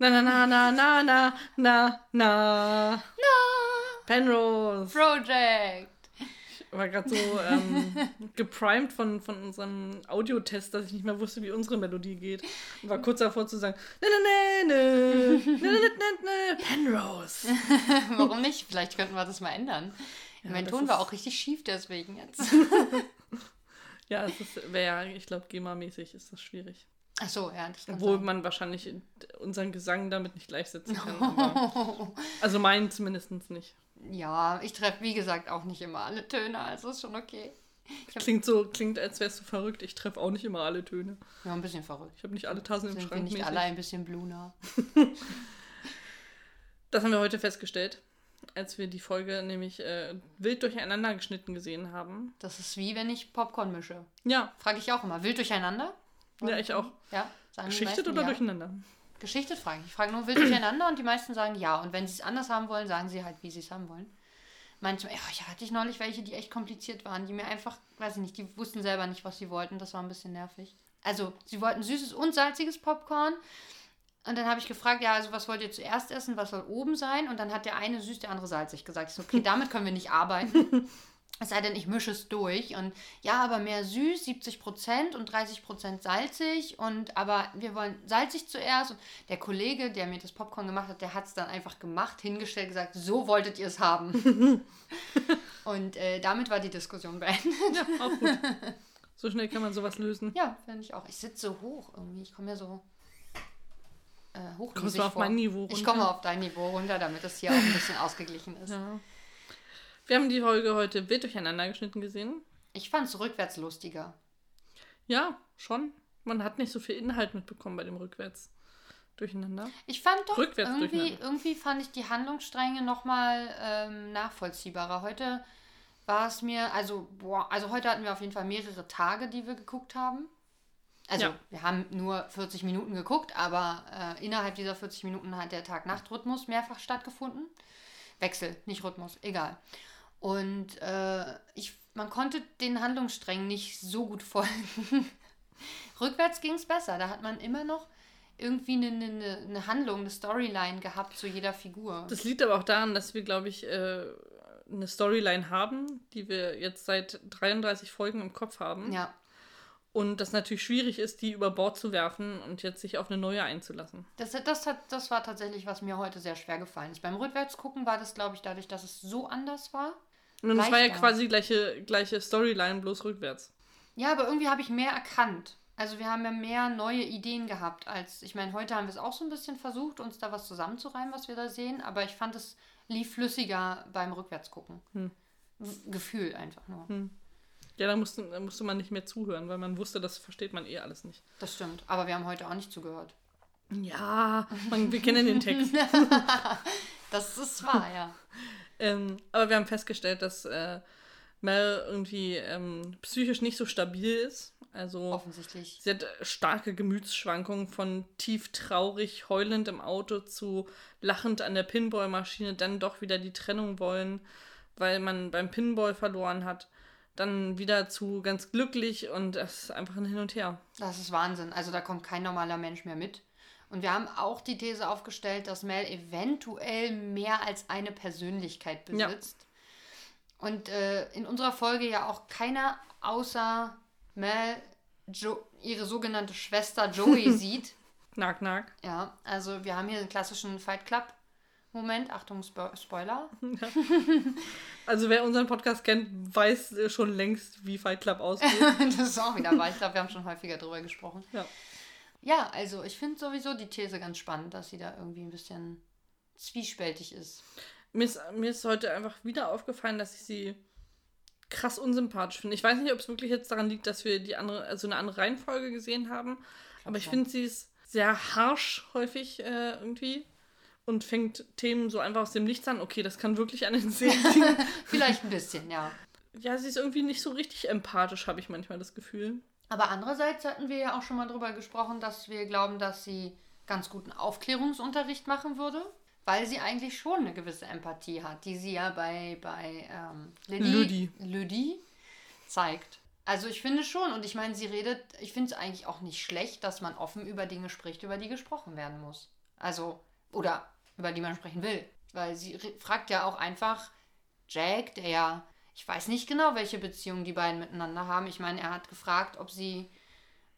Na, na, na, na, na, na, na, na. Na. Penrose. Project. Ich war gerade so ähm, geprimed von, von unserem Audiotest, dass ich nicht mehr wusste, wie unsere Melodie geht. Und war kurz davor zu sagen, na, na, na, na, na, na, Penrose. Warum nicht? Vielleicht könnten wir das mal ändern. Ja, mein Ton war auch richtig schief deswegen jetzt. ja, es wäre, ich glaube, GEMA-mäßig ist das schwierig. Ach so, ja, das kann Obwohl sein. man wahrscheinlich unseren Gesang damit nicht gleichsetzen kann. Aber, also meinen zumindest nicht. ja, ich treffe, wie gesagt, auch nicht immer alle Töne, also ist schon okay. Hab, Klingt so, klingt, als wärst du verrückt. Ich treffe auch nicht immer alle Töne. ja, ein bisschen verrückt. Ich habe nicht alle Tassen im Sind wir Schrank. nicht mäßig. alle ein bisschen bluner? Das haben wir heute festgestellt, als wir die Folge nämlich äh, wild durcheinander geschnitten gesehen haben. Das ist wie wenn ich Popcorn mische. Ja, Frage ich auch immer. Wild durcheinander? Ja, ich auch. Ja, Geschichtet oder ja. durcheinander? Geschichtet frage ich. Ich frage nur wild durcheinander und die meisten sagen ja. Und wenn sie es anders haben wollen, sagen sie halt, wie sie es haben wollen. Manchmal, ja, ich hatte ich neulich welche, die echt kompliziert waren, die mir einfach, weiß ich nicht, die wussten selber nicht, was sie wollten. Das war ein bisschen nervig. Also, sie wollten süßes und salziges Popcorn. Und dann habe ich gefragt, ja, also was wollt ihr zuerst essen? Was soll oben sein? Und dann hat der eine süß, der andere salzig gesagt. Ich so, okay, damit können wir nicht arbeiten. Es sei denn, ich mische es durch. Und ja, aber mehr süß, 70% und 30% salzig. Und aber wir wollen salzig zuerst. Und der Kollege, der mir das Popcorn gemacht hat, der hat es dann einfach gemacht, hingestellt, gesagt, so wolltet ihr es haben. und äh, damit war die Diskussion beendet. Ja, auch gut. So schnell kann man sowas lösen. Ja, finde ich auch. Ich sitze so hoch irgendwie. Ich komme ja so äh, hoch. Kommst du auf mein Niveau Ich runter? komme auf dein Niveau runter, damit das hier auch ein bisschen ausgeglichen ist. Ja. Wir haben die Folge heute wild durcheinander geschnitten gesehen. Ich fand es rückwärts lustiger. Ja, schon. Man hat nicht so viel Inhalt mitbekommen bei dem Rückwärts durcheinander. Ich fand doch Rückwärts irgendwie, irgendwie fand ich die Handlungsstränge nochmal ähm, nachvollziehbarer. Heute war es mir, also, boah, also heute hatten wir auf jeden Fall mehrere Tage, die wir geguckt haben. Also, Ja. wir haben nur 40 Minuten geguckt, aber äh, innerhalb dieser 40 Minuten hat der Tag-Nacht-Rhythmus mehrfach stattgefunden. Wechsel, nicht Rhythmus, egal. Und äh, ich, man konnte den Handlungssträngen nicht so gut folgen. Rückwärts ging es besser. Da hat man immer noch irgendwie eine, eine, eine Handlung, eine Storyline gehabt zu jeder Figur. Das liegt aber auch daran, dass wir, glaube ich, äh, eine Storyline haben, die wir jetzt seit 33 Folgen im Kopf haben. ja, Und das natürlich schwierig ist, die über Bord zu werfen und jetzt sich auf eine neue einzulassen. das, das, hat, das war tatsächlich, was mir heute sehr schwer gefallen ist. Beim Rückwärtsgucken war das, glaube ich, dadurch, dass es so anders war. Und es war ja quasi gleiche, gleiche Storyline, bloß rückwärts. Ja, aber irgendwie habe ich mehr erkannt. Also wir haben ja mehr neue Ideen gehabt als, ich meine, heute haben wir es auch so ein bisschen versucht, uns da was zusammenzureimen, was wir da sehen, aber ich fand es lief flüssiger beim Rückwärtsgucken. Hm. Gefühl einfach nur. Ja, da musste, da musste man nicht mehr zuhören, weil man wusste, das versteht man eh alles nicht. Das stimmt. Aber wir haben heute auch nicht zugehört. Ja, man, wir kennen den Text. Das ist wahr, ja. ähm, aber wir haben festgestellt, dass äh, Mel irgendwie ähm, psychisch nicht so stabil ist. Also Offensichtlich. sie hat starke Gemütsschwankungen von tief traurig, heulend im Auto zu lachend an der Pinballmaschine, dann doch wieder die Trennung wollen, weil man beim Pinball verloren hat. Dann wieder zu ganz glücklich und das ist einfach ein Hin und Her. Das ist Wahnsinn. Also da kommt kein normaler Mensch mehr mit. Und wir haben auch die These aufgestellt, dass Mel eventuell mehr als eine Persönlichkeit Ja. besitzt. Und äh, in unserer Folge ja auch keiner außer Mel jo ihre sogenannte Schwester Joey sieht. Knack, knack. Ja, also wir haben hier einen klassischen Fight Club Moment. Achtung, Spo Spoiler. Also wer unseren Podcast kennt, weiß schon längst, wie Fight Club aussieht. das ist auch wieder wahr. Ich glaube, wir haben schon häufiger drüber gesprochen. ja. Ja, also ich finde sowieso die These ganz spannend, dass sie da irgendwie ein bisschen zwiespältig ist. Mir ist, mir ist heute einfach wieder aufgefallen, dass ich sie krass unsympathisch finde. Ich weiß nicht, ob es wirklich jetzt daran liegt, dass wir die andere, also eine andere Reihenfolge gesehen haben, aber ich finde sie ist sehr harsh häufig äh, irgendwie und fängt Themen so einfach aus dem Nichts an. Okay, das kann wirklich an den Sehen liegen. Vielleicht ein bisschen, ja. ja, sie ist irgendwie nicht so richtig empathisch, habe ich manchmal das Gefühl. Aber andererseits hatten wir ja auch schon mal drüber gesprochen, dass wir glauben, dass sie ganz guten Aufklärungsunterricht machen würde, weil sie eigentlich schon eine gewisse Empathie hat, die sie ja bei, bei ähm, Lydie, Lüdi. Lüdi zeigt. Also ich finde schon, und ich meine, sie redet, ich finde es eigentlich auch nicht schlecht, dass man offen über Dinge spricht, über die gesprochen werden muss. Also, oder über die man sprechen will. Weil sie fragt ja auch einfach Jack, der ja, ich weiß nicht genau, welche Beziehung die beiden miteinander haben. Ich meine, er hat gefragt, ob sie,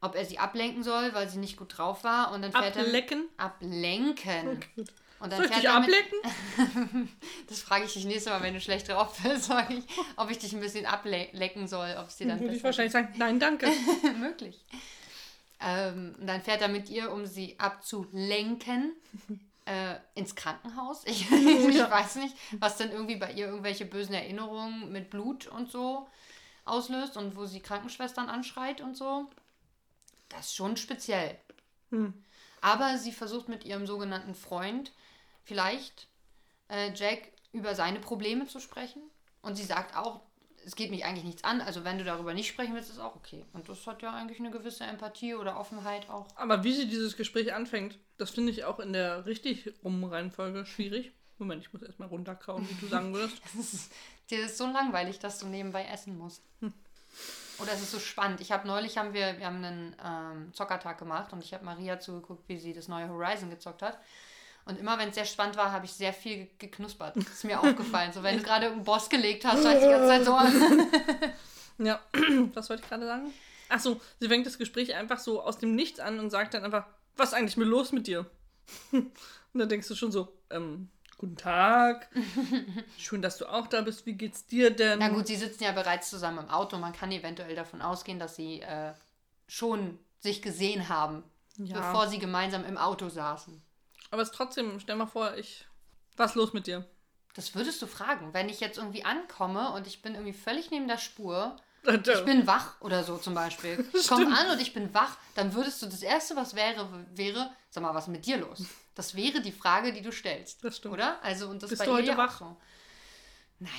ob er sie ablenken soll, weil sie nicht gut drauf war. Und dann fährt Ablecken? er. Ablenken. Gut. Und dann Soll ich fährt dich er mit, ablecken? Das frage ich dich nächstes Mal, wenn du schlecht drauf bist, sag ich, ob ich dich ein bisschen ablecken soll, ob es dir dann Würde ich wahrscheinlich sagen, nein, danke. möglich. Ähm, und dann fährt er mit ihr, um sie abzulenken, äh, ins Krankenhaus. Ich, ich Ja. weiß nicht, was dann irgendwie bei ihr irgendwelche bösen Erinnerungen mit Blut und so auslöst und wo sie Krankenschwestern anschreit und so. Das ist schon speziell. Hm. Aber sie versucht mit ihrem sogenannten Freund vielleicht äh, Jack über seine Probleme zu sprechen. Und sie sagt auch, es geht mich eigentlich nichts an. Also wenn du darüber nicht sprechen willst, ist auch okay. Und das hat ja eigentlich eine gewisse Empathie oder Offenheit auch. Aber wie sie dieses Gespräch anfängt, das finde ich auch in der richtig rum Reihenfolge schwierig. Moment, ich muss erstmal runterkauen, wie du sagen würdest. Das ist, dir ist so langweilig, dass du nebenbei essen musst. Oder es ist so spannend. Ich habe neulich haben wir, wir haben einen ähm, Zockertag gemacht und ich habe Maria zugeguckt, wie sie das neue Horizon gezockt hat. Und immer wenn es sehr spannend war, habe ich sehr viel ge- geknuspert. Das ist mir aufgefallen. So, wenn du gerade irgendeinen Boss gelegt hast, war ich die ganze Zeit so an. Ja, was wollte ich gerade sagen? Achso, sie fängt das Gespräch einfach so aus dem Nichts an und sagt dann einfach, was ist eigentlich mit los mit dir? Und dann denkst du schon so, ähm, guten Tag. Schön, dass du auch da bist. Wie geht's dir denn? Na gut, sie sitzen ja bereits zusammen im Auto. Man kann eventuell davon ausgehen, dass sie äh, schon sich gesehen haben, Ja. bevor sie gemeinsam im Auto saßen. Aber es ist trotzdem, stell mal vor, ich. Was ist los mit dir? Das würdest du fragen, wenn ich jetzt irgendwie ankomme und ich bin irgendwie völlig neben der Spur. Ich bin wach oder so zum Beispiel. Ich komme an und ich bin wach, dann würdest du das Erste, was wäre, wäre, sag mal, was ist mit dir los? Das wäre die Frage, die du stellst. Das stimmt. Oder? Also, und das Bist bei du heute ja wach? So. Nein.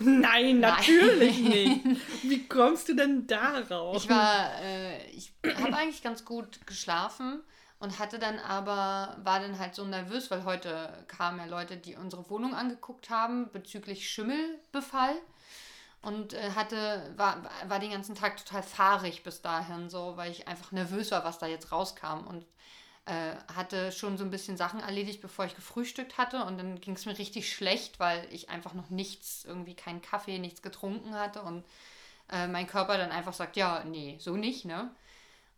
Nein, natürlich nicht. Wie kommst du denn darauf? Ich war, äh, ich habe eigentlich ganz gut geschlafen und hatte dann aber, war dann halt so nervös, weil heute kamen ja Leute, die unsere Wohnung angeguckt haben bezüglich Schimmelbefall und äh, hatte, war, war den ganzen Tag total fahrig bis dahin, so, weil ich einfach nervös war, was da jetzt rauskam und äh, hatte schon so ein bisschen Sachen erledigt, bevor ich gefrühstückt hatte und dann ging es mir richtig schlecht, weil ich einfach noch nichts, irgendwie keinen Kaffee, nichts getrunken hatte und äh, mein Körper dann einfach sagt, ja, nee, so nicht, ne?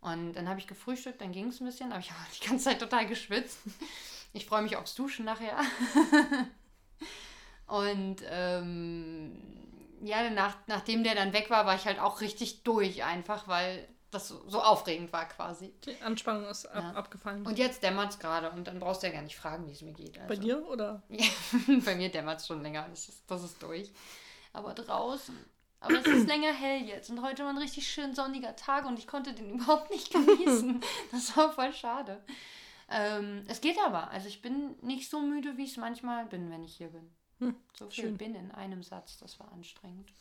Und dann habe ich gefrühstückt, dann ging es ein bisschen, aber ich habe die ganze Zeit total geschwitzt. Ich freue mich aufs Duschen nachher. Und ähm, ja, nach, nachdem der dann weg war, war ich halt auch richtig durch einfach, weil das so, so aufregend war quasi. Die Anspannung ist ab, Ja. abgefallen. Und jetzt dämmert es gerade und dann brauchst du ja gar nicht fragen, wie es mir geht. Also. Bei dir oder? Bei mir dämmert es schon länger, das ist, das ist durch. Aber draußen. Aber es ist länger hell jetzt und heute war ein richtig schön sonniger Tag und ich konnte den überhaupt nicht genießen. Das war voll schade. Ähm, es geht aber. Also ich bin nicht so müde, wie ich es manchmal bin, wenn ich hier bin. Hm, so viel schön. bin in einem Satz, das war anstrengend.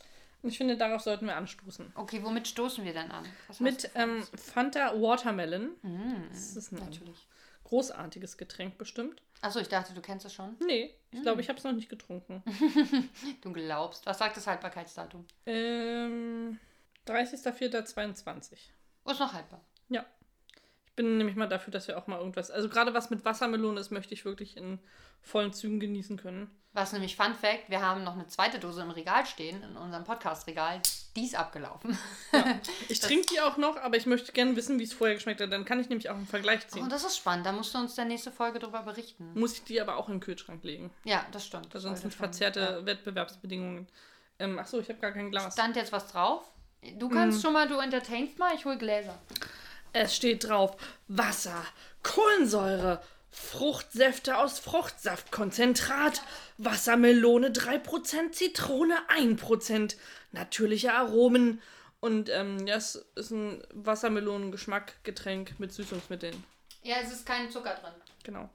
Ich finde, darauf sollten wir anstoßen. Okay, womit stoßen wir denn an? Mit ähm? Fanta Watermelon. Mm, das ist ein- natürlich. Großartiges Getränk bestimmt. Achso, ich dachte, du kennst es schon. Nee, ich glaube, ich habe es noch nicht getrunken. Du glaubst. Was sagt das Haltbarkeitsdatum? ähm, 30.04.22. Oh, ist noch haltbar. Ja. Ich bin nämlich mal dafür, dass wir auch mal irgendwas. Also gerade was mit Wassermelone ist, möchte ich wirklich in vollen Zügen genießen können. Was nämlich Fun Fact, wir haben noch eine zweite Dose im Regal stehen, in unserem Podcast-Regal. Die ist abgelaufen. Ich trinke die auch noch, aber ich möchte gerne wissen, wie es vorher geschmeckt hat. Dann kann ich nämlich auch einen Vergleich Oh, ziehen. das ist spannend. Da musst du uns der nächste Folge drüber berichten. Muss ich die aber auch in den Kühlschrank legen. Ja, das stimmt. Weil sonst sind verzerrte Ja. Wettbewerbsbedingungen. Ähm, achso, ich habe gar kein Glas. Stand jetzt was drauf? Du kannst Mm. schon mal, du entertainst mal, ich hol Gläser. Es steht drauf Wasser, Kohlensäure, Fruchtsäfte aus Fruchtsaftkonzentrat, Wassermelone 3%, Zitrone 1%, natürliche Aromen. Und ähm, ja, es ist ein Wassermelonengeschmackgetränk mit Süßungsmitteln. Ja, es ist kein Zucker drin. Genau.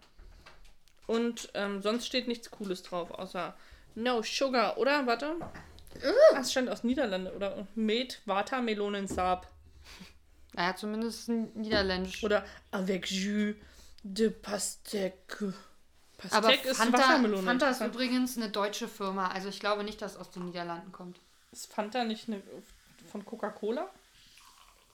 Und ähm, sonst steht nichts Cooles drauf, außer No Sugar, oder? Warte. Das stand aus Niederlande, oder? Met Watermelonensap. Naja, zumindest niederländisch. Oder avec jus de pastèque. Aber Pastèque ist Fanta, Wassermelone. Fanta ist übrigens eine deutsche Firma. Also ich glaube nicht, dass es aus den Niederlanden kommt. Ist Fanta nicht eine, von Coca-Cola?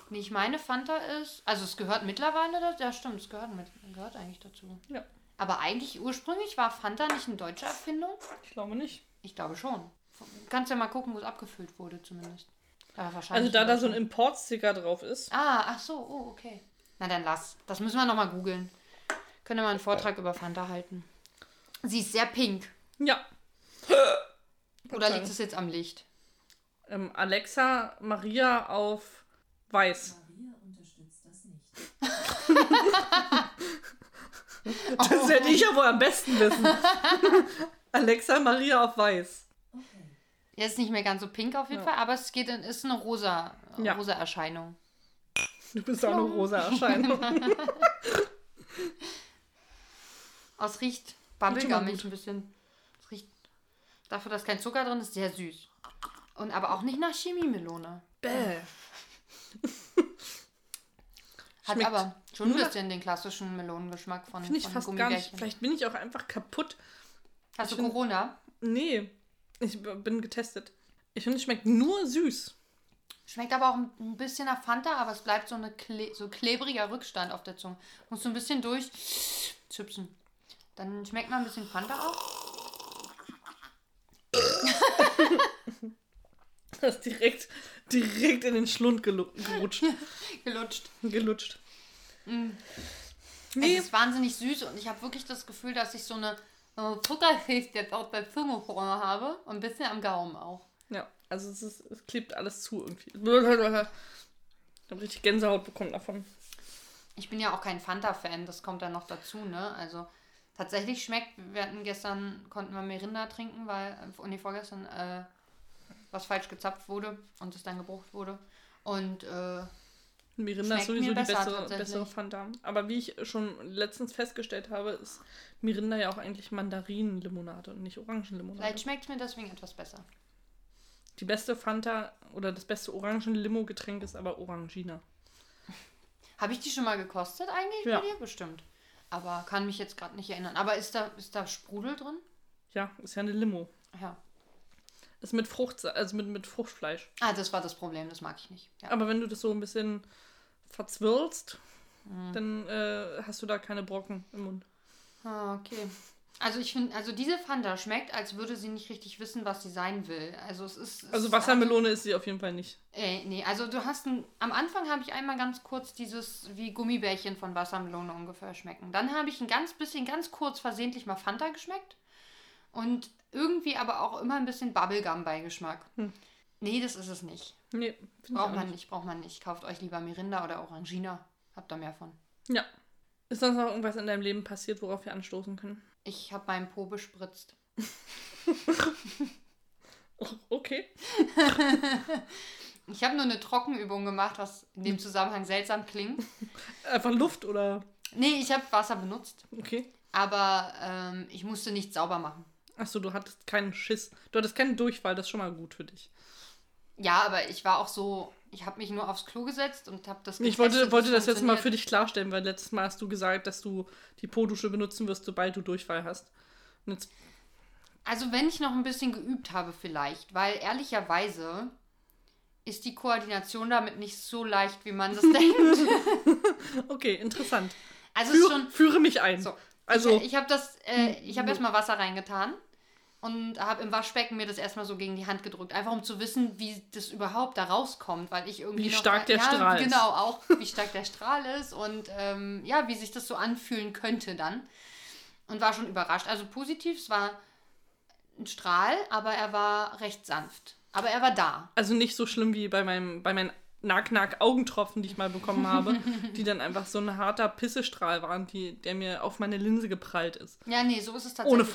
Nee, ich meine, Fanta ist. Also es gehört mittlerweile dazu. Ja, stimmt, es gehört, mit, gehört eigentlich dazu. Ja. Aber eigentlich ursprünglich war Fanta nicht eine deutsche Erfindung? Ich glaube nicht. Ich glaube schon. Kannst ja mal gucken, wo es abgefüllt wurde, zumindest. Aber Also da da so ein. Importsticker drauf ist. Ah, ach so, oh, okay. Na dann lass. Das müssen wir nochmal googeln. Können wir mal einen Vortrag über Fanta halten. Sie ist sehr pink. Ja. Oder liegt es jetzt am Licht? Ähm, Alexa Maria auf weiß. Maria unterstützt das nicht. Das werde ich ja wohl am besten wissen. Alexa Maria auf weiß. Jetzt ist nicht mehr ganz so pink auf jeden Fall, aber es geht in, ist eine rosa, Ja. rosa Erscheinung. Du bist auch eine rosa Erscheinung. Oh, es riecht gut. ein bisschen. Es riecht, dafür, dass kein Zucker drin ist, sehr süß. Und aber auch nicht nach Chemiemelone. Bäh. Hat Schmeckt aber schon ein bisschen den klassischen Melonengeschmack von, Finde ich von fast gar nicht. Vielleicht bin ich auch einfach kaputt. Hast du ich find- Corona? Nee. Ich bin getestet. Ich finde, es schmeckt nur süß. Schmeckt aber auch ein- bisschen nach Fanta, aber es bleibt so, eine Kle so klebriger Rückstand auf der Zunge. Musst du ein bisschen durch zipsen. Dann schmeckt man ein bisschen Fanta auch. Das ist direkt, direkt in den Schlund gerutscht. Gelutscht. gelutscht. Mm. Nee, Es ist wahnsinnig süß und ich habe wirklich das Gefühl, dass ich so eine äh, Zuckerschicht jetzt auf der Zunge vorne habe und ein bisschen am Gaumen auch. ja, also es, ist, es klebt alles zu irgendwie. Ich habe richtig Gänsehaut bekommen davon. Ich bin ja auch kein Fanta-Fan, das kommt dann noch dazu, ne? Also tatsächlich schmeckt, wir hatten gestern, konnten wir Merinda trinken, weil, äh, nee, vorgestern, äh, was falsch gezapft wurde und es dann gebrucht wurde. Und äh, Mirinda ist sowieso die besser bessere, Fanta. Aber wie ich schon letztens festgestellt habe, ist Mirinda ja auch eigentlich Mandarinenlimonade und nicht Orangenlimonade. vielleicht schmeckt mir deswegen etwas besser. Die beste Fanta oder das beste Orangen-Limo-Getränk ist aber Orangina. Habe ich die schon mal gekostet eigentlich Ja. bei dir? Bestimmt. Aber kann mich jetzt gerade nicht erinnern. Aber ist da, ist da Sprudel drin? Ja, ist ja eine Limo. Ja. Ist mit Frucht, also mit, mit Fruchtfleisch. Ah, das war das Problem, das mag ich nicht. Ja. Aber wenn du das so ein bisschen verzwirlst, Mhm. dann äh, hast du da keine Brocken im Mund. Ah, okay. Also ich finde, also diese Fanta schmeckt, als würde sie nicht richtig wissen, was sie sein will. Also es ist. Es Also Wassermelone ist sie auf jeden Fall nicht. Äh, nee, also du hast ein, am Anfang habe ich einmal ganz kurz dieses wie Gummibärchen von Wassermelone ungefähr schmecken. Dann habe ich ein ganz bisschen, ganz kurz versehentlich mal Fanta geschmeckt. Und irgendwie aber auch immer ein bisschen Bubblegum-Beigeschmack. Hm. Nee, das ist es nicht. Nee, Braucht auch man nicht. nicht, braucht man nicht. Kauft euch lieber Mirinda oder Orangina. Habt da mehr von. Ja. Ist sonst noch irgendwas in deinem Leben passiert, worauf wir anstoßen können? Ich habe meinen Po bespritzt. Oh, okay. Ich habe nur eine Trockenübung gemacht, was in dem Zusammenhang seltsam klingt. Einfach Luft oder. Nee, ich habe Wasser benutzt, Okay. aber ähm, ich musste nicht sauber machen. Achso, du hattest keinen Schiss. Du hattest keinen Durchfall, das ist schon mal gut für dich. Ja, aber ich war auch so, ich habe mich nur aufs Klo gesetzt und habe das Ich wollte, getestet, wollte wie das jetzt mal für dich klarstellen, weil letztes Mal hast du gesagt, dass du die Po-Dusche benutzen wirst, sobald du Durchfall hast. Also wenn ich noch ein bisschen geübt habe vielleicht, weil ehrlicherweise ist die Koordination damit nicht so leicht, wie man das denkt. okay, interessant. Also Führe, schon, führe mich ein. So. Also, ich, ich habe das, äh, ich habe erstmal Wasser reingetan und habe im Waschbecken mir das erstmal so gegen die Hand gedrückt, einfach um zu wissen, wie das überhaupt da rauskommt, weil ich irgendwie Wie noch, stark der ja, Strahl ist. genau auch, wie stark der Strahl ist und ähm, ja, wie sich das so anfühlen könnte dann und war schon überrascht. Also positiv, es war ein Strahl, aber er war recht sanft, aber er war da. also nicht so schlimm wie bei meinem, bei meinen Nack-Nack-Augentropfen, die ich mal bekommen habe, die dann einfach so ein harter Pissestrahl waren, die, der mir auf meine Linse geprallt ist. Ja, nee, so ist es tatsächlich. Ohne nicht.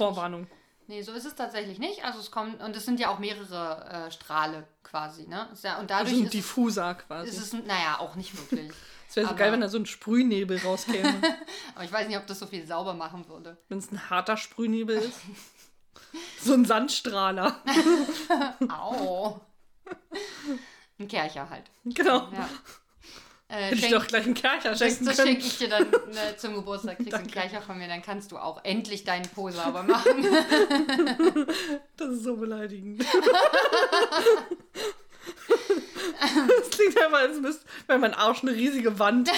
Nee, so ist es tatsächlich nicht. Also es kommt, und es sind ja auch mehrere äh, Strahle quasi, ne? Ja, und dadurch Also ein ist, Diffuser quasi. ist es, naja, auch nicht wirklich. Es wäre so geil, wenn da so ein Sprühnebel rauskäme. Aber ich weiß nicht, ob das so viel sauber machen würde. wenn es ein harter Sprühnebel ist. So ein Sandstrahler. Au. Ein Kercher halt. Genau. Ja. Äh, Hätte ich doch gleich einen Kercher das schenken das können. schenke ich dir dann ne, zum Geburtstag. Kriegst du einen. Kercher von mir, dann kannst du auch endlich deinen Po sauber machen. Das ist so beleidigend. das klingt einfach, als müsste, wenn mein Arsch eine riesige Wand,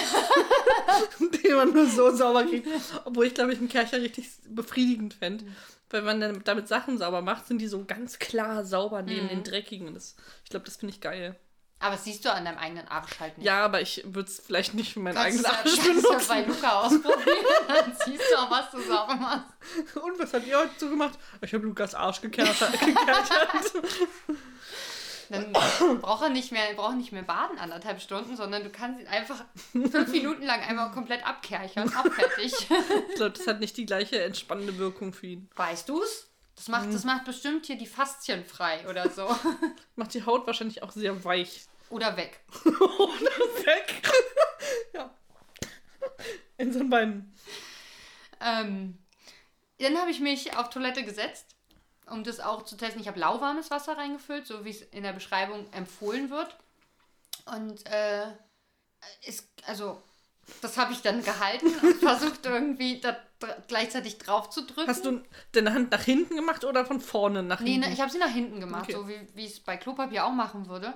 die man nur so sauber kriegt. Obwohl ich, glaube ich, einen Kercher richtig befriedigend fände. Wenn man dann damit Sachen sauber macht, sind die so ganz klar sauber neben Mhm. den dreckigen. Das, ich glaube, das finde ich geil. Aber siehst du an deinem eigenen Arsch halt nicht. Ja, aber ich würde es vielleicht nicht für meinen eigenen Arsch ja, kannst du ja benutzen. bei Luca ausprobieren, dann siehst du auch, was du sauber machst. Und was habt ihr heute so gemacht? Ich habe Lukas Arsch gekerchert. Dann braucht er nicht mehr, braucht nicht mehr baden anderthalb Stunden, sondern du kannst ihn einfach fünf Minuten lang einmal komplett abkerchern, auch fertig. ich glaube, das hat nicht die gleiche entspannende Wirkung für ihn. Weißt du's? Das macht, Mhm. das macht bestimmt hier die Faszien frei oder so. Macht die Haut wahrscheinlich auch sehr weich. Oder weg. Oder weg. ja. In seinen Beinen. Ähm, dann habe ich mich auf Toilette gesetzt, um das auch zu testen. Ich habe lauwarmes Wasser reingefüllt, so wie es in der Beschreibung empfohlen wird. Und äh, ist, also, das habe ich dann gehalten und versucht irgendwie da gleichzeitig drauf zu drücken. Hast du deine Hand nach hinten gemacht oder von vorne nach Nee, hinten? ne, ich habe sie nach hinten gemacht, Okay. so wie wie ich es bei Klopapier auch machen würde.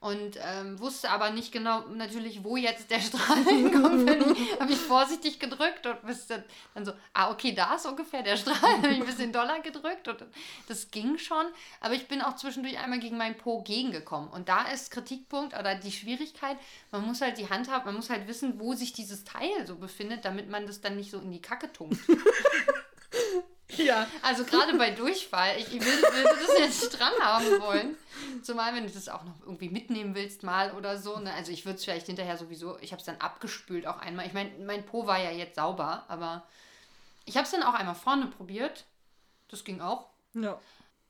Und ähm, wusste aber nicht genau natürlich, wo jetzt der Strahl hinkommt. habe ich vorsichtig gedrückt und dann, dann so, ah, okay, da ist ungefähr der Strahl. habe ich ein bisschen doller gedrückt und das ging schon. Aber ich bin auch zwischendurch einmal gegen meinen Po gegengekommen. Und da ist Kritikpunkt oder die Schwierigkeit, man muss halt die Hand haben, man muss halt wissen, wo sich dieses Teil so befindet, damit man das dann nicht so in die Kacke tunkt. ja. Also gerade bei Durchfall, ich will, will das jetzt dran haben wollen. Zumal, wenn du das auch noch irgendwie mitnehmen willst mal oder so. Ne? Also ich würde es vielleicht hinterher sowieso, ich habe es dann abgespült auch einmal. Ich meine, mein Po war ja jetzt sauber, aber ich habe es dann auch einmal vorne probiert. Das ging auch. Ja.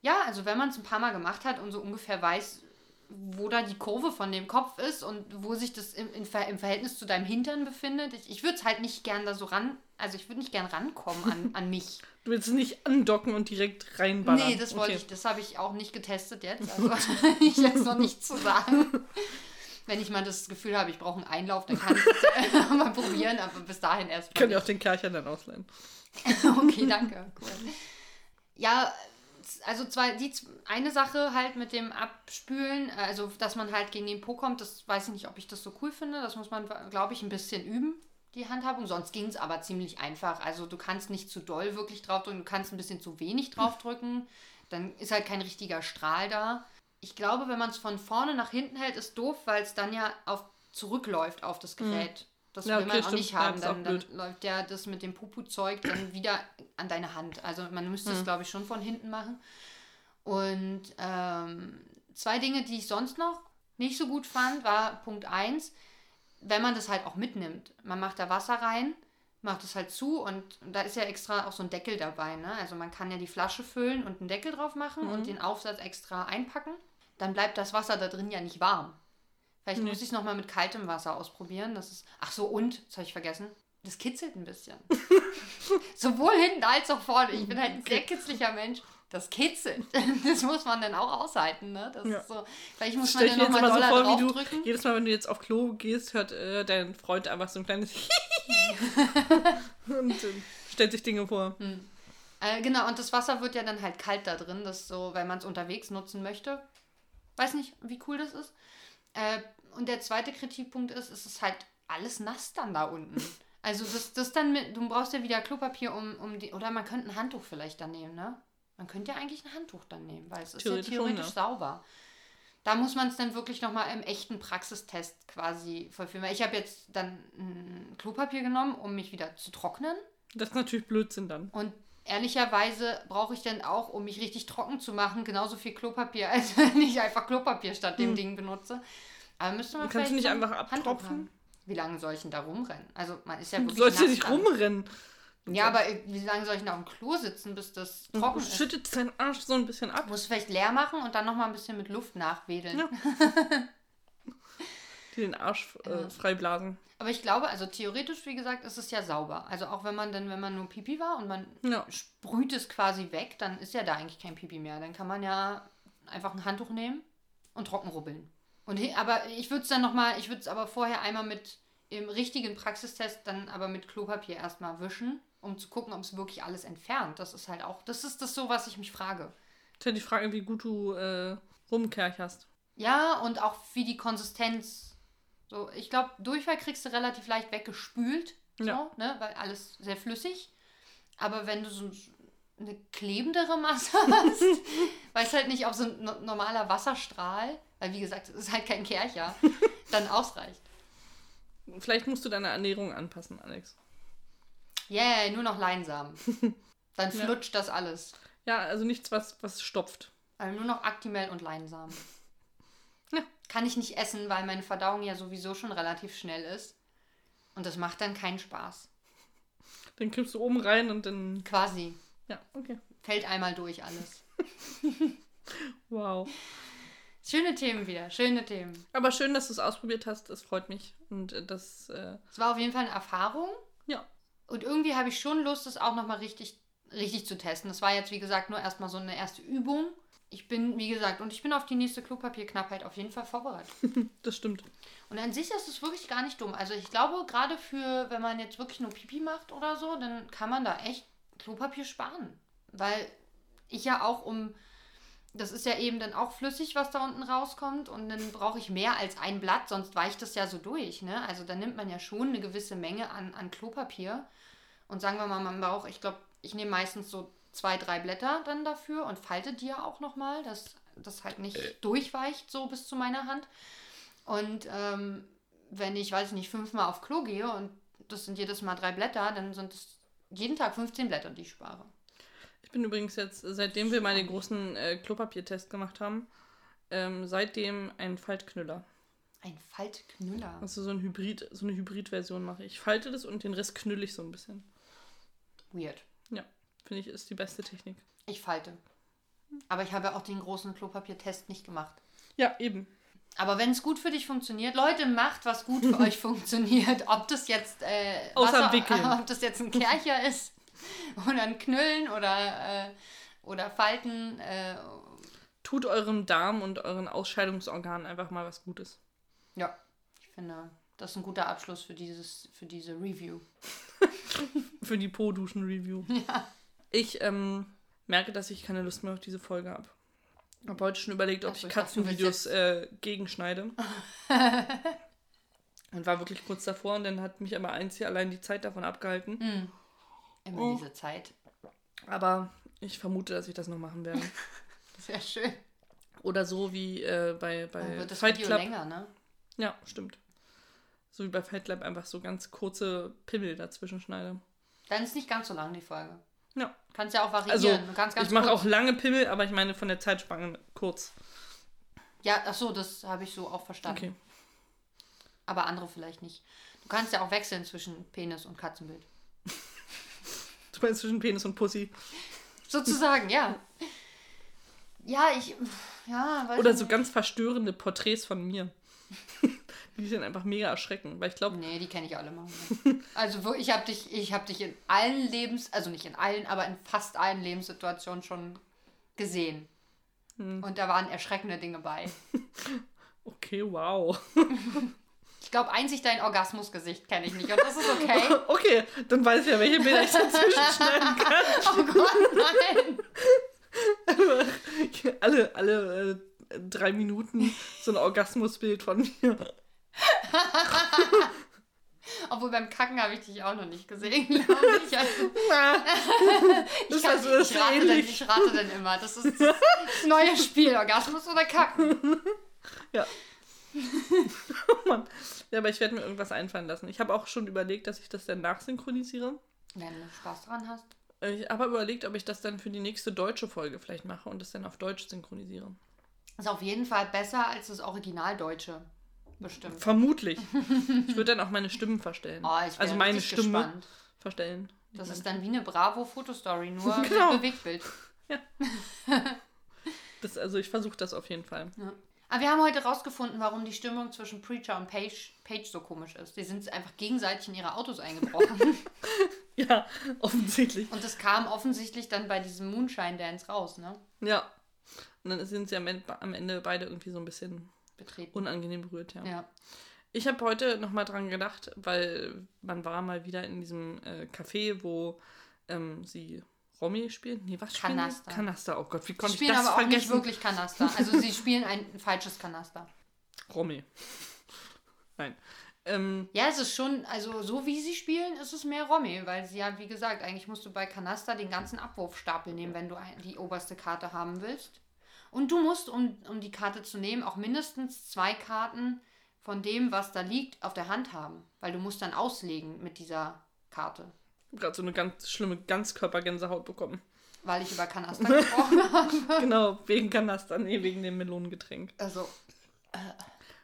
Ja, also wenn man es ein paar Mal gemacht hat und so ungefähr weiß, wo da die Kurve von dem Kopf ist und wo sich das im, im Verhältnis zu deinem Hintern befindet. Ich, ich würde es halt nicht gern da so ran, also ich würde nicht gern rankommen an, an mich. Du willst es nicht andocken und direkt reinballern. Nee, das wollte Okay. ich, das habe ich auch nicht getestet jetzt. Also ich jetzt noch nichts zu sagen. Wenn ich mal das Gefühl habe, ich brauche einen Einlauf, dann kann ich ja mal probieren, aber bis dahin erst dir nicht. auch den Kercher dann ausleihen. Okay, danke. Cool. Ja, also zwei, die, eine Sache halt mit dem Abspülen, also dass man halt gegen den Po kommt, das weiß ich nicht, ob ich das so cool finde. Das muss man, glaube ich, ein bisschen üben, die Handhabung. Sonst ging es aber ziemlich einfach. Also du kannst nicht zu doll wirklich draufdrücken, du kannst ein bisschen zu wenig draufdrücken. Dann ist halt kein richtiger Strahl da. Ich glaube, wenn man es von vorne nach hinten hält, ist doof, weil es dann ja auf, zurückläuft auf das Gerät. Das Ja, will man okay, auch nicht haben. Dann, dann läuft ja das mit dem Pupu-Zeug dann wieder an deine Hand. Also man müsste es, glaube ich, schon von hinten machen. Und ähm, zwei Dinge, die ich sonst noch nicht so gut fand, war Punkt 1, wenn man das halt auch mitnimmt. Man macht da Wasser rein, macht es halt zu und da ist ja extra auch so ein Deckel dabei. Ne? Also man kann ja die Flasche füllen und einen Deckel drauf machen und den Aufsatz extra einpacken. Dann bleibt das Wasser da drin ja nicht warm. Vielleicht muss ich es nochmal mit kaltem Wasser ausprobieren. Das ist. Ach so, und, das habe ich vergessen. Das kitzelt ein bisschen. Sowohl hinten als auch vorne. Ich bin halt ein sehr kitzlicher Mensch. Das kitzelt. Das muss man dann auch aushalten, ne? Das Ja. ist so. Vielleicht muss man dann nochmal immer so doller vor, wie du draufdrücken. jedes Mal, wenn du jetzt auf Klo gehst, hört äh, dein Freund einfach so ein kleines und äh, stellt sich Dinge vor. Äh, genau, und das Wasser wird ja dann halt kalt da drin. Das so, wenn man es unterwegs nutzen möchte. Weiß nicht, wie cool das ist. Äh, und der zweite Kritikpunkt ist, es ist halt alles nass dann da unten. Also das, das dann mit, du brauchst ja wieder Klopapier um, um die, oder man könnte ein Handtuch vielleicht dann nehmen, ne? Man könnte ja eigentlich ein Handtuch dann nehmen, weil es ist Theoretisch ja schon, theoretisch ja. sauber. Da muss man es dann wirklich nochmal im echten Praxistest quasi vollführen. Ich habe jetzt dann ein Klopapier genommen, um mich wieder zu trocknen. Das ist natürlich Blödsinn dann. Und ehrlicherweise brauche ich dann auch, um mich richtig trocken zu machen, genauso viel Klopapier, als wenn ich einfach Klopapier statt dem Ding benutze. Aber müsste man Hm. Kannst du nicht einfach abtropfen? Wie lange soll ich denn da rumrennen? Also man ist ja Du wirklich sollst ja nicht rumrennen. Ja, aber äh, wie lange soll ich auf dem Klo sitzen, bis das trocken Du ist? schüttet deinen Arsch so ein bisschen ab. Muss vielleicht leer machen und dann nochmal ein bisschen mit Luft nachwedeln. Ja. Den Arsch äh, freiblasen. Aber ich glaube, also theoretisch, wie gesagt, ist es ja sauber. Also auch wenn man dann, wenn man nur Pipi war und man Ja. sprüht es quasi weg, dann ist ja da eigentlich kein Pipi mehr. Dann kann man ja einfach ein Handtuch nehmen und trocken rubbeln. Und aber ich würde es dann nochmal, ich würde es aber vorher einmal mit im richtigen Praxistest dann aber mit Klopapier erstmal wischen, um zu gucken, ob es wirklich alles entfernt. Das ist halt auch, das ist das so, was ich mich frage. Ist ja die Frage, wie gut du äh, rumkercherst. Ja, und auch wie die Konsistenz. So, ich glaube, Durchfall kriegst du relativ leicht weggespült. So, Ja. ne? Weil alles sehr flüssig. Aber wenn du so eine klebendere Masse hast, weil es halt nicht auf so ein no- normaler Wasserstrahl, weil wie gesagt, es ist halt kein Kercher, dann ausreicht. Vielleicht musst du deine Ernährung anpassen, Alex. Yeah, nur noch Leinsamen. Dann Ja. flutscht das alles. Ja, also nichts, was, was stopft. Also nur noch Actimel und Leinsamen. Ja. Kann ich nicht essen, weil meine Verdauung ja sowieso schon relativ schnell ist. Und das macht dann keinen Spaß. Dann kippst du oben rein und dann. Quasi. Ja, okay. Fällt einmal durch alles. Wow. Schöne Themen wieder, schöne Themen. Aber schön, dass du es ausprobiert hast. Es freut mich. Und äh, das, äh, Es war auf jeden Fall eine Erfahrung. ja. Und irgendwie habe ich schon Lust, es auch nochmal richtig, richtig zu testen. Das war jetzt, wie gesagt, nur erstmal so eine erste Übung. Ich bin, wie gesagt, und ich bin auf die nächste Klopapierknappheit auf jeden Fall vorbereitet. Das stimmt. Und an sich ist es wirklich gar nicht dumm. Also ich glaube, gerade für, wenn man jetzt wirklich nur Pipi macht oder so, dann kann man da echt Klopapier sparen. Weil ich ja auch um, das ist ja eben dann auch flüssig, was da unten rauskommt. Und dann brauche ich mehr als ein Blatt, sonst weicht das ja so durch. Ne? Also da nimmt man ja schon eine gewisse Menge an, an Klopapier. Und sagen wir mal, man braucht, ich glaube, ich nehme meistens so zwei, drei Blätter dann dafür und falte die ja auch nochmal, dass das halt nicht durchweicht so bis zu meiner Hand. Und ähm, wenn ich, weiß ich nicht, fünfmal auf Klo gehe und das sind jedes Mal drei Blätter, dann sind es jeden Tag 15 Blätter, die ich spare. Ich bin übrigens jetzt, seitdem wir mal den großen äh, Klopapiertest gemacht haben, ähm, seitdem ein Faltknüller. Ein Faltknüller. Also so ein Hybrid, so eine Hybridversion mache ich. Ich falte das und den Rest knülle ich so ein bisschen. Weird. Ja, finde ich, ist die beste Technik. Ich falte. Aber ich habe auch den großen Klopapiertest nicht gemacht. Ja, eben. Aber wenn es gut für dich funktioniert, Leute, macht, was gut für euch funktioniert. Ob das jetzt äh, Wickeln. ob das jetzt ein Kercher ist oder ein Knüllen oder, äh, oder Falten. Äh, Tut eurem Darm und euren Ausscheidungsorganen einfach mal was Gutes. ja, ich finde, das ist ein guter Abschluss für, dieses, für diese Review. Für die Po-Duschen-Review. Ja. Ich ähm, merke, dass ich keine Lust mehr auf diese Folge habe. Habe heute schon überlegt, ob Ach ich ich Katzenvideos äh, gegenschneide. und war wirklich kurz davor und dann hat mich aber einzig allein die Zeit davon abgehalten. Hm. Immer Oh. diese Zeit. Aber ich vermute, dass ich das noch machen werde. Sehr schön. Oder so wie äh, bei, bei Dann wird das Fight Video Club. länger, ne? Ja, stimmt. So wie bei Fight Club einfach so ganz kurze Pimmel dazwischen schneide. Dann ist nicht ganz so lang die Folge. Ja. Kannst ja auch variieren. Also, kannst ganz ich mache auch lange Pimmel, aber ich meine von der Zeitspanne kurz. Ja, ach so, das habe ich so auch verstanden. Okay. Aber andere vielleicht nicht. Du kannst ja auch wechseln zwischen Penis und Katzenbild. Meinst zwischen Penis und Pussy. Sozusagen, ja. Ja, ich. Ja, Oder so nicht. ganz verstörende Porträts von mir. Die sind einfach mega erschreckend, weil ich glaube, Nee, die kenne ich alle mal. Also ich habe dich, ich habe dich in allen Lebens, also nicht in allen, aber in fast allen Lebenssituationen schon gesehen. Hm. Und da waren erschreckende Dinge bei. okay, wow. Ich glaube, einzig dein Orgasmusgesicht kenne ich nicht und das ist okay. Okay, dann weiß ich ja, welche Bilder ich dazwischen schneiden kann. Oh Gott, nein! alle alle äh, drei Minuten so ein Orgasmusbild von mir. Obwohl beim Kacken habe ich dich auch noch nicht gesehen, glaube ich. Also, ich, kann, ist ich, rate dann, ich rate dann immer. Das ist das neue Spiel, Orgasmus oder Kacken. Ja. oh Mann. Ja, aber ich werde mir irgendwas einfallen lassen. Ich habe auch schon überlegt, dass ich das dann nachsynchronisiere. Wenn du Spaß dran hast. Ich habe überlegt, ob ich das dann für die nächste deutsche Folge vielleicht mache und das dann auf Deutsch synchronisiere. Ist auf jeden Fall besser als das Originaldeutsche. Bestimmt. Vermutlich. Ich würde dann auch meine Stimmen verstellen. Oh, ich bin also meine Stimme gespannt. verstellen. Das ist dann wie eine Bravo-Fotostory, nur Genau. mit Bewegtbild. Das, also ich versuche das auf jeden Fall. Aber wir haben heute rausgefunden, warum die Stimmung zwischen Preacher und Page, Page so komisch ist. Die sind einfach gegenseitig in ihre Autos eingebrochen. Ja, offensichtlich. und das kam offensichtlich dann bei diesem Moonshine Dance raus, ne? Ja. Und dann sind sie am Ende, am Ende beide irgendwie so ein bisschen Betreten. unangenehm berührt, ja. Ja. Ich habe heute nochmal dran gedacht, weil man war mal wieder in diesem äh, Café, wo ähm, sie Romy spielen? Nee, was spielen Kanaster. die? Kanaster. Oh Gott, wie konnte ich spielen das aber auch nicht vergessen? wirklich Kanaster. Also sie spielen ein falsches Kanaster. Romy. Nein. Ähm, Ja, es ist schon, also so wie sie spielen, ist es mehr Romy, weil sie ja, wie gesagt, eigentlich musst du bei Kanaster den ganzen Abwurfstapel nehmen, wenn du die oberste Karte haben willst. Und du musst, um, um die Karte zu nehmen, auch mindestens zwei Karten von dem, was da liegt, auf der Hand haben. Weil du musst dann auslegen mit dieser Karte. Gerade so eine ganz schlimme Ganzkörpergänsehaut bekommen. Weil ich über Kanaster gesprochen habe. genau, wegen Kanaster, nee, wegen dem Melonengetränk. Also,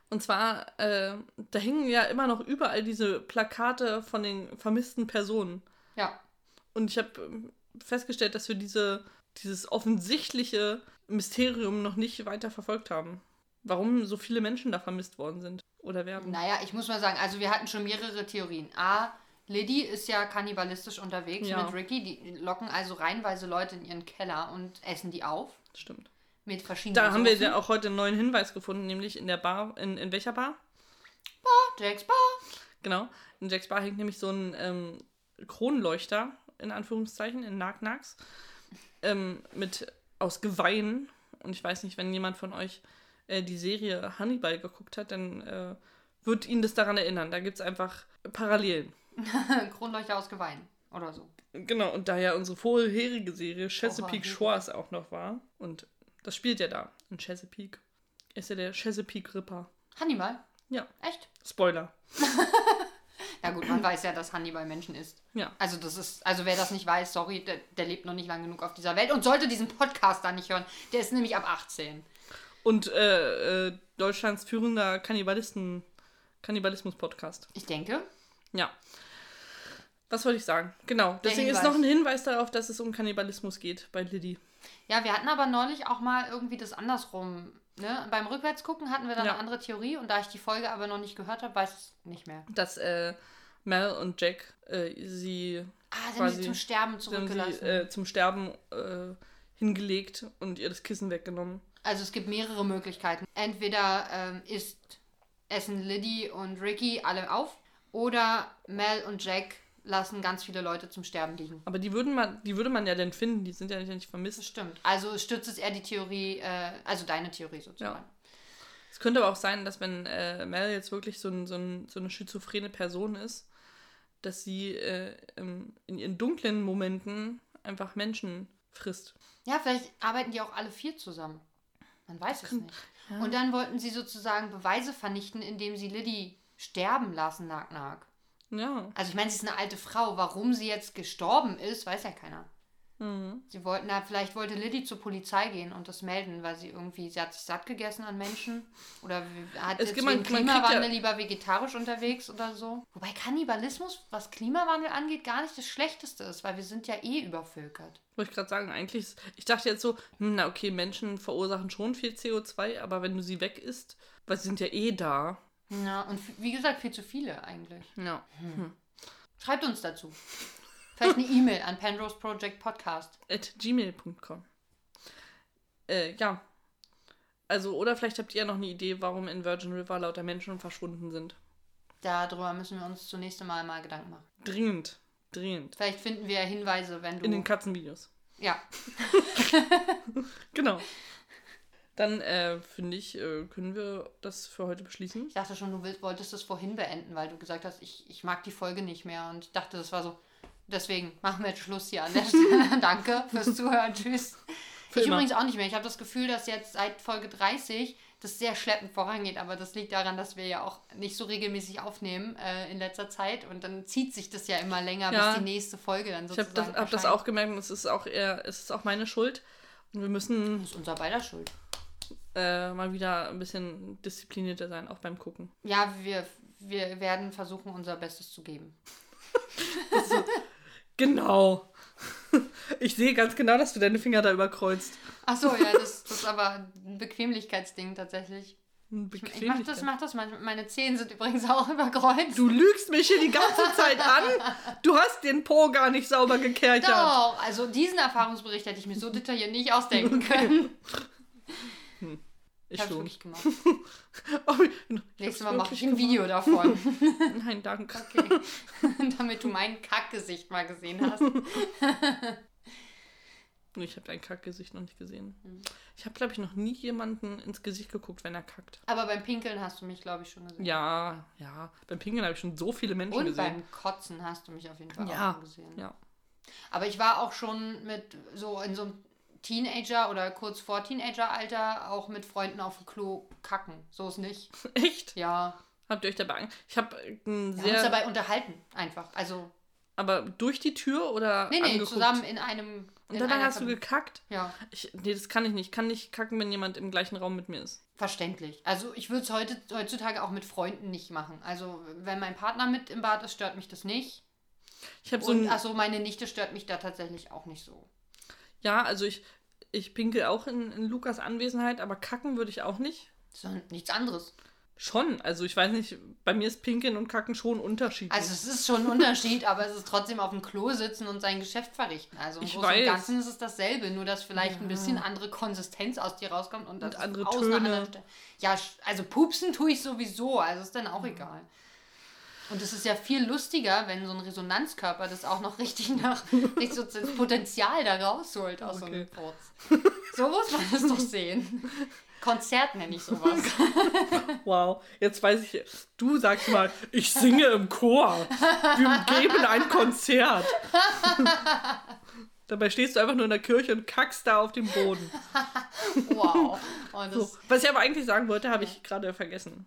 Und zwar, äh, da hingen ja immer noch überall diese Plakate von den vermissten Personen. ja. Und ich habe ähm, festgestellt, dass wir diese, dieses offensichtliche Mysterium noch nicht weiter verfolgt haben. Warum so viele Menschen da vermisst worden sind oder werden. Naja, ich muss mal sagen, also wir hatten schon mehrere Theorien. A, Liddy ist ja kannibalistisch unterwegs Ja. mit Ricky. Die locken also reihenweise Leute in ihren Keller und essen die auf. Stimmt. Mit verschiedenen Da haben wir Soßen. ja auch heute einen neuen Hinweis gefunden, nämlich in der Bar. In, in welcher Bar? Jack's Bar. Genau. In Jacks Bar hängt nämlich so ein ähm, Kronleuchter, in Anführungszeichen, in Nack-Nacks, ähm, mit aus Geweihen. Und ich weiß nicht, wenn jemand von euch äh, die Serie Hannibal geguckt hat, dann äh, wird ihn das daran erinnern. Da gibt es einfach Parallelen. Kronleuchter aus Geweih. Oder so. Genau, und da ja unsere vorherige Serie Chesapeake Shores auch noch war, und das spielt ja da, in Chesapeake, ist ja der Chesapeake Ripper. Hannibal? Ja. Echt? Spoiler. Ja gut, man weiß ja, dass Hannibal Menschen ist. Ja. Also das ist, also wer das nicht weiß, sorry, der, der lebt noch nicht lang genug auf dieser Welt und sollte diesen Podcast da nicht hören. Der ist nämlich ab 18. Und äh, äh, Deutschlands führender Kannibalisten, Kannibalismus-Podcast. Ich denke. Ja. Was wollte ich sagen? Genau. Deswegen ist noch ein Hinweis darauf, dass es um Kannibalismus geht bei Liddy. Ja, wir hatten aber neulich auch mal irgendwie das andersrum. Ne? Beim Rückwärtsgucken hatten wir dann Ja. eine andere Theorie und da ich die Folge aber noch nicht gehört habe, weiß ich es nicht mehr. Dass äh, Mel und Jack äh, sie, Ah, Quasi- sie zum Sterben haben sie zurückgelassen. äh, zum Sterben äh, hingelegt und ihr das Kissen weggenommen. Also es gibt mehrere Möglichkeiten. Entweder ähm, ist essen Liddy und Ricky alle auf oder Mel und Jack lassen ganz viele Leute zum Sterben liegen. Aber die, würden man, die würde man ja dann finden, die sind ja nicht, nicht Das vermisst. stimmt. Also stützt es eher die Theorie, äh, also deine Theorie sozusagen. Ja. Es könnte aber auch sein, dass wenn äh, Mel jetzt wirklich so, ein, so, ein, so eine schizophrene Person ist, dass sie äh, in ihren dunklen Momenten einfach Menschen frisst. Ja, vielleicht arbeiten die auch alle vier zusammen. Man weiß es kann- nicht. Und dann wollten sie sozusagen Beweise vernichten, indem sie Liddy sterben lassen, Nack Nack. Ja. Also ich meine, sie ist eine alte Frau. Warum sie jetzt gestorben ist, weiß ja keiner. Mhm. Sie wollten da, vielleicht wollte Liddy zur Polizei gehen und das melden, weil sie irgendwie, sie hat sich satt gegessen an Menschen oder hat Es jetzt man- Klimawandel ja- lieber vegetarisch unterwegs oder so. Wobei Kannibalismus, was Klimawandel angeht, gar nicht das Schlechteste ist, weil wir sind ja eh übervölkert. Wollte ich gerade sagen, eigentlich, ist- ich dachte jetzt so, hm, na okay, Menschen verursachen schon viel CO2, aber wenn du sie weg isst, weil sie sind ja eh da. Ja, und wie gesagt, viel zu viele eigentlich. Ja. Schreibt uns dazu. Vielleicht eine E-Mail an Penrose Project Podcast. At gmail.com. Äh, ja. Also, oder vielleicht habt ihr noch eine Idee, warum in Virgin River lauter Menschen verschwunden sind. Darüber müssen wir uns zunächst einmal mal Gedanken machen. Dringend. Dringend. Vielleicht finden wir Hinweise, wenn du. In den Katzenvideos. ja, Genau. Dann, äh, finde ich, äh, können wir das für heute beschließen. ich dachte schon, du willst, wolltest es vorhin beenden, weil du gesagt hast, ich, ich mag die Folge nicht mehr und ich dachte, das war so. Deswegen machen wir jetzt Schluss hier an der Stelle. Danke fürs Zuhören. Tschüss. Für ich immer. übrigens auch nicht mehr. Ich habe das Gefühl, dass jetzt seit Folge 30 das sehr schleppend vorangeht, aber das liegt daran, dass wir ja auch nicht so regelmäßig aufnehmen äh, in letzter Zeit und dann zieht sich das ja immer länger, Ja. bis die nächste Folge dann Ich sozusagen habe das, hab das auch gemerkt und es ist auch eher, es ist auch meine Schuld. Und wir müssen Das ist unser beider Schuld. Äh, mal wieder ein bisschen disziplinierter sein, auch beim Gucken. Ja, wir, wir werden versuchen, unser Bestes zu geben. Genau. Ich sehe ganz genau, dass du deine Finger da überkreuzt. Ach so, ja, das, das ist aber ein Bequemlichkeitsding tatsächlich. Ich mach das, mach das. Meine, meine Zehen sind übrigens auch überkreuzt. Du lügst mich hier die ganze Zeit an. Du hast den Po gar nicht sauber gekerchert. Doch, also diesen Erfahrungsbericht hätte ich mir so detailliert nicht ausdenken können. Ich Ich hab's schon. gemacht. Oh, Nächstes Mal mache ich ein Video davon. Nein, danke. Okay. Damit du mein Kackgesicht mal gesehen hast. Ich habe dein Kackgesicht noch nicht gesehen. Hm. Ich habe, glaube ich, noch nie jemanden ins Gesicht geguckt, wenn er kackt. Aber beim Pinkeln hast du mich, glaube ich, schon gesehen. Ja, ja. Beim Pinkeln habe ich schon so viele Menschen Und gesehen. beim Kotzen hast du mich auf jeden Fall Ja, auch schon gesehen. ja. Aber ich war auch schon mit so in so einem Teenager oder kurz vor Teenager-Alter auch mit Freunden auf dem Klo kacken. So ist nicht. Echt? Ja. Habt ihr euch dabei an? Ich habe ein Wir haben uns sehr. dabei unterhalten, einfach. Also, aber durch die Tür oder nee, nee, angeguckt? zusammen in einem. Und danach einer hast du gekackt? Ja, Ich, nee, das kann ich nicht. Ich kann nicht kacken, wenn jemand im gleichen Raum mit mir ist. verständlich. Also, ich würde es heute, heutzutage auch mit Freunden nicht machen. Also, wenn mein Partner mit im Bad ist, stört mich das nicht. Ich habe so ein. achso, meine Nichte stört mich da tatsächlich auch nicht so. Ja, also ich, ich pinkel auch in, in Lukas Anwesenheit, aber kacken würde ich auch nicht. Sondern nichts anderes. Schon, also ich weiß nicht, bei mir ist Pinkeln und Kacken schon unterschiedlich. Also es ist schon ein Unterschied, aber es ist trotzdem auf dem Klo sitzen und sein Geschäft verrichten. Also im Ich Großen und Ganzen ist es dasselbe, nur dass vielleicht Ja. ein bisschen andere Konsistenz aus dir rauskommt und, das Und andere aus einer Töne. Ja, also pupsen tue ich sowieso, also ist dann auch egal. Und es ist ja viel lustiger, wenn so ein Resonanzkörper das auch noch richtig nach richtig so das Potenzial da rausholt aus so einem Okay. Furz. So muss man das doch sehen. Konzert nenne ich sowas. wow, jetzt weiß ich, du sagst mal, ich singe im Chor. Wir geben ein Konzert. Dabei stehst du einfach nur in der Kirche und kackst da auf dem Boden. Wow. Und So, was ich aber eigentlich sagen wollte, habe ich gerade vergessen.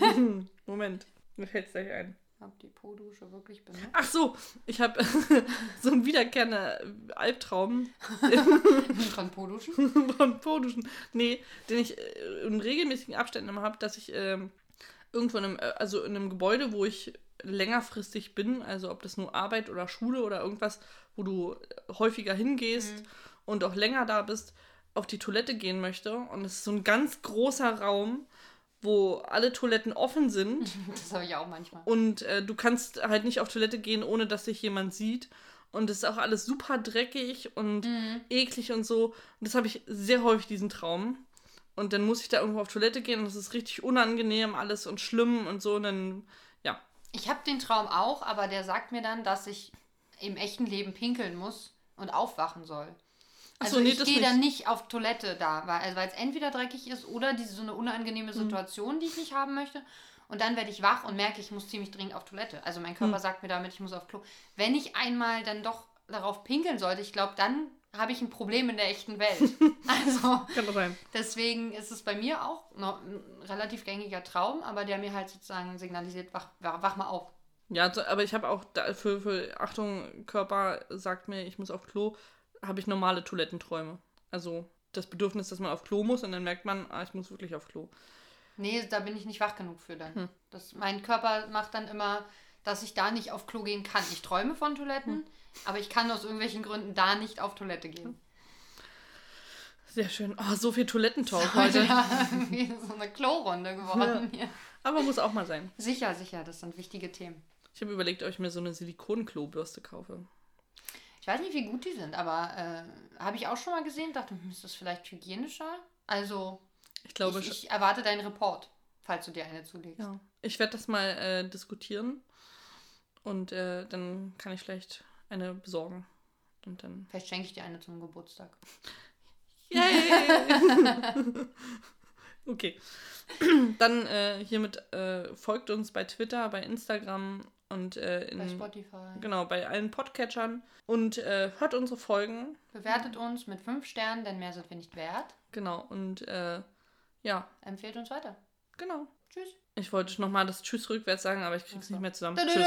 Moment, mir fällt es gleich ein. hab die Po-Dusche wirklich benutzt. Ach so, ich habe so einen wiederkehrenden Albtraum Von Po-Duschen? von Poduschen. Nee, den ich äh, in regelmäßigen Abständen immer habe, dass ich ähm, irgendwo in einem, äh, also in einem Gebäude, wo ich längerfristig bin, also ob das nur Arbeit oder Schule oder irgendwas, wo du häufiger hingehst und auch länger da bist, auf die Toilette gehen möchte. Und es ist so ein ganz großer Raum, wo alle Toiletten offen sind. Das habe ich auch manchmal. Und äh, du kannst halt nicht auf Toilette gehen, ohne dass sich jemand sieht. Und es ist auch alles super dreckig und eklig und so. Und das habe ich sehr häufig, diesen Traum. Und dann muss ich da irgendwo auf Toilette gehen und es ist richtig unangenehm alles und schlimm und so. Und dann, ja. Ich habe den Traum auch, aber der sagt mir dann, dass ich im echten Leben pinkeln muss und aufwachen soll. Ach so, Also nee, ich gehe dann nicht auf Toilette da, weil also es entweder dreckig ist oder diese so eine unangenehme Hm. Situation, die ich nicht haben möchte. Und dann werde ich wach und merke, ich muss ziemlich dringend auf Toilette. Also mein Körper Hm. sagt mir damit, ich muss auf Klo. Wenn ich einmal dann doch darauf pinkeln sollte, ich glaube, dann habe ich ein Problem in der echten Welt. also Kann doch sein. deswegen ist es bei mir auch noch ein relativ gängiger Traum, aber der mir halt sozusagen signalisiert, wach, wach, wach mal auf. Ja, aber ich habe auch da für, für, Achtung, Körper sagt mir, ich muss auf Klo, habe ich normale Toilettenträume. Also das Bedürfnis, dass man auf Klo muss und dann merkt man, ah, ich muss wirklich auf Klo. Nee, da bin ich nicht wach genug für dann. Hm. Das, mein Körper macht dann immer, dass ich da nicht auf Klo gehen kann. Ich träume von Toiletten, Hm. aber ich kann aus irgendwelchen Gründen da nicht auf Toilette gehen. Sehr schön. Oh, so viel Toilettentalk heute. Ja, so eine Klorunde geworden hier. Aber muss auch mal sein. Sicher, sicher, das sind wichtige Themen. Ich habe überlegt, ob ich mir so eine Silikon-Klobürste kaufe. Ich weiß nicht, wie gut die sind, aber äh, habe ich auch schon mal gesehen, dachte, hm, ist das vielleicht hygienischer? Also, Ich glaube, ich, ich erwarte deinen Report, falls du dir eine zulegst. ja. ich werde das mal äh, diskutieren und äh, dann kann ich vielleicht eine besorgen. Und dann. Vielleicht schenke ich dir eine zum Geburtstag. Yay! okay. Dann äh, hiermit äh, folgt uns bei Twitter, bei Instagram und äh, in, Bei Spotify. genau bei allen Podcatchern und äh, hört unsere Folgen. Bewertet uns mit 5 Sternen, denn mehr sind wir nicht wert. Genau und äh, ja, Empfehlt uns weiter. genau. Tschüss. Ich wollte nochmal das Tschüss rückwärts sagen, aber ich krieg's nicht mehr zusammen. Tschüss.